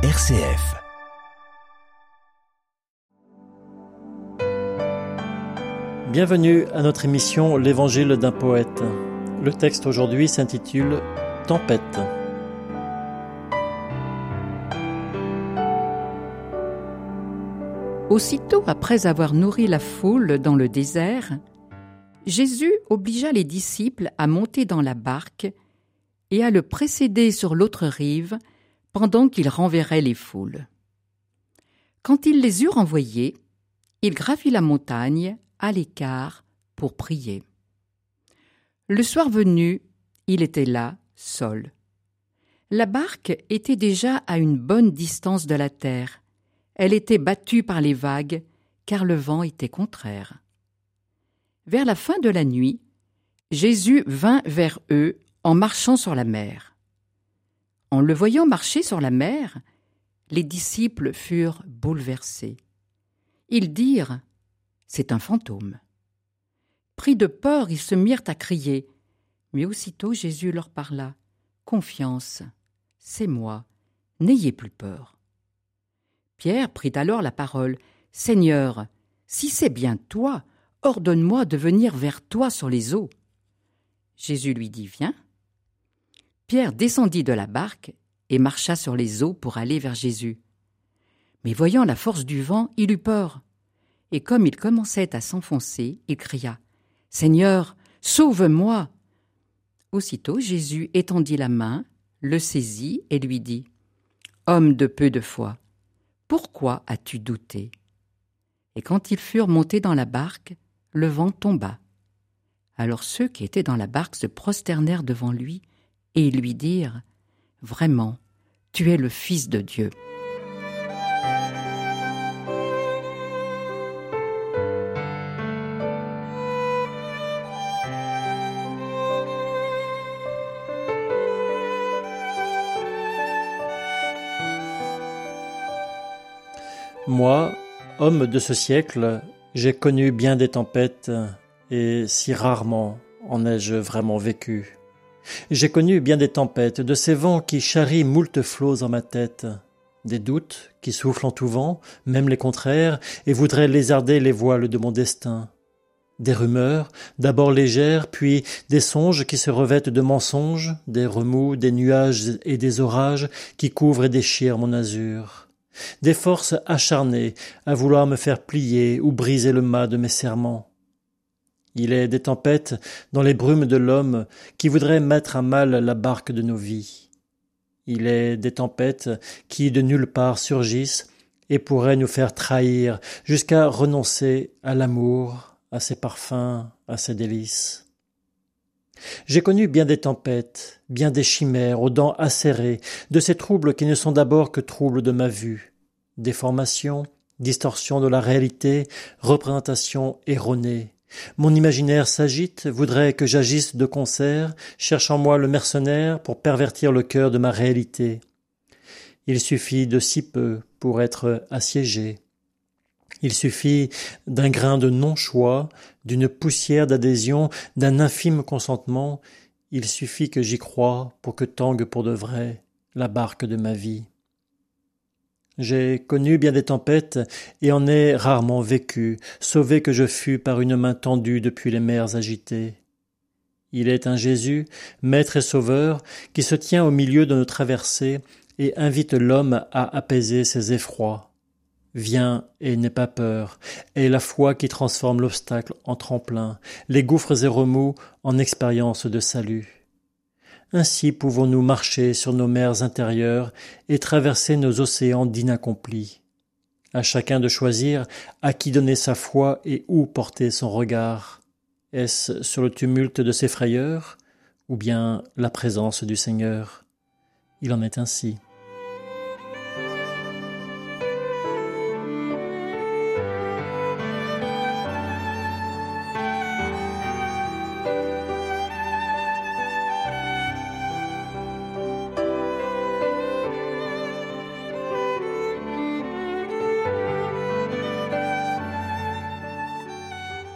RCF. Bienvenue à notre émission L'Évangile d'un poète. Le texte aujourd'hui s'intitule Tempête. Aussitôt après avoir nourri la foule dans le désert, Jésus obligea les disciples à monter dans la barque et à le précéder sur l'autre rive pendant qu'il renverrait les foules. Quand il les eut renvoyés, il gravit la montagne à l'écart pour prier. Le soir venu, il était là, seul. La barque était déjà à une bonne distance de la terre. Elle était battue par les vagues, car le vent était contraire. Vers la fin de la nuit, Jésus vint vers eux en marchant sur la mer. En le voyant marcher sur la mer, les disciples furent bouleversés. Ils dirent C'est un fantôme. Pris de peur, ils se mirent à crier. Mais aussitôt Jésus leur parla Confiance, c'est moi, n'ayez plus peur. Pierre prit alors la parole Seigneur, si c'est bien toi, ordonne-moi de venir vers toi sur les eaux. Jésus lui dit Viens. Pierre descendit de la barque et marcha sur les eaux pour aller vers Jésus. Mais voyant la force du vent, il eut peur. Et comme il commençait à s'enfoncer, il cria Seigneur, sauve-moi Aussitôt Jésus étendit la main, le saisit et lui dit Homme de peu de foi, pourquoi as-tu douté? Et quand ils furent montés dans la barque, le vent tomba. Alors ceux qui étaient dans la barque se prosternèrent devant lui et lui dirent Vraiment, tu es le Fils de Dieu. Moi, homme de ce siècle, j'ai connu bien des tempêtes, et si rarement en ai-je vraiment vécu. J'ai connu bien des tempêtes, de ces vents qui charrient moult flots en ma tête, des doutes qui soufflent en tout vent, même les contraires, et voudraient lézarder les voiles de mon destin. Des rumeurs, d'abord légères, puis des songes qui se revêtent de mensonges, des remous, des nuages et des orages qui couvrent et déchirent mon azur. Des forces acharnées à vouloir me faire plier ou briser le mât de mes serments il est des tempêtes dans les brumes de l'homme qui voudraient mettre à mal la barque de nos vies. Il est des tempêtes qui de nulle part surgissent et pourraient nous faire trahir jusqu'à renoncer à l'amour, à ses parfums, à ses délices. J'ai connu bien des tempêtes, bien des chimères aux dents acérées, de ces troubles qui ne sont d'abord que troubles de ma vue, déformation, distorsion de la réalité, représentation erronée, mon imaginaire s'agite, voudrait que j'agisse de concert, cherche en moi le mercenaire pour pervertir le cœur de ma réalité. Il suffit de si peu pour être assiégé. Il suffit d'un grain de non-choix, d'une poussière d'adhésion, d'un infime consentement. Il suffit que j'y croie pour que tangue pour de vrai la barque de ma vie. J'ai connu bien des tempêtes et en ai rarement vécu, sauvé que je fus par une main tendue depuis les mers agitées. Il est un Jésus, maître et sauveur, qui se tient au milieu de nos traversées et invite l'homme à apaiser ses effrois. Viens et n'aie pas peur, et la foi qui transforme l'obstacle en tremplin, les gouffres et remous en expérience de salut. Ainsi pouvons-nous marcher sur nos mers intérieures et traverser nos océans d'inaccomplis. À chacun de choisir à qui donner sa foi et où porter son regard. Est-ce sur le tumulte de ses frayeurs ou bien la présence du Seigneur? Il en est ainsi.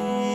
Je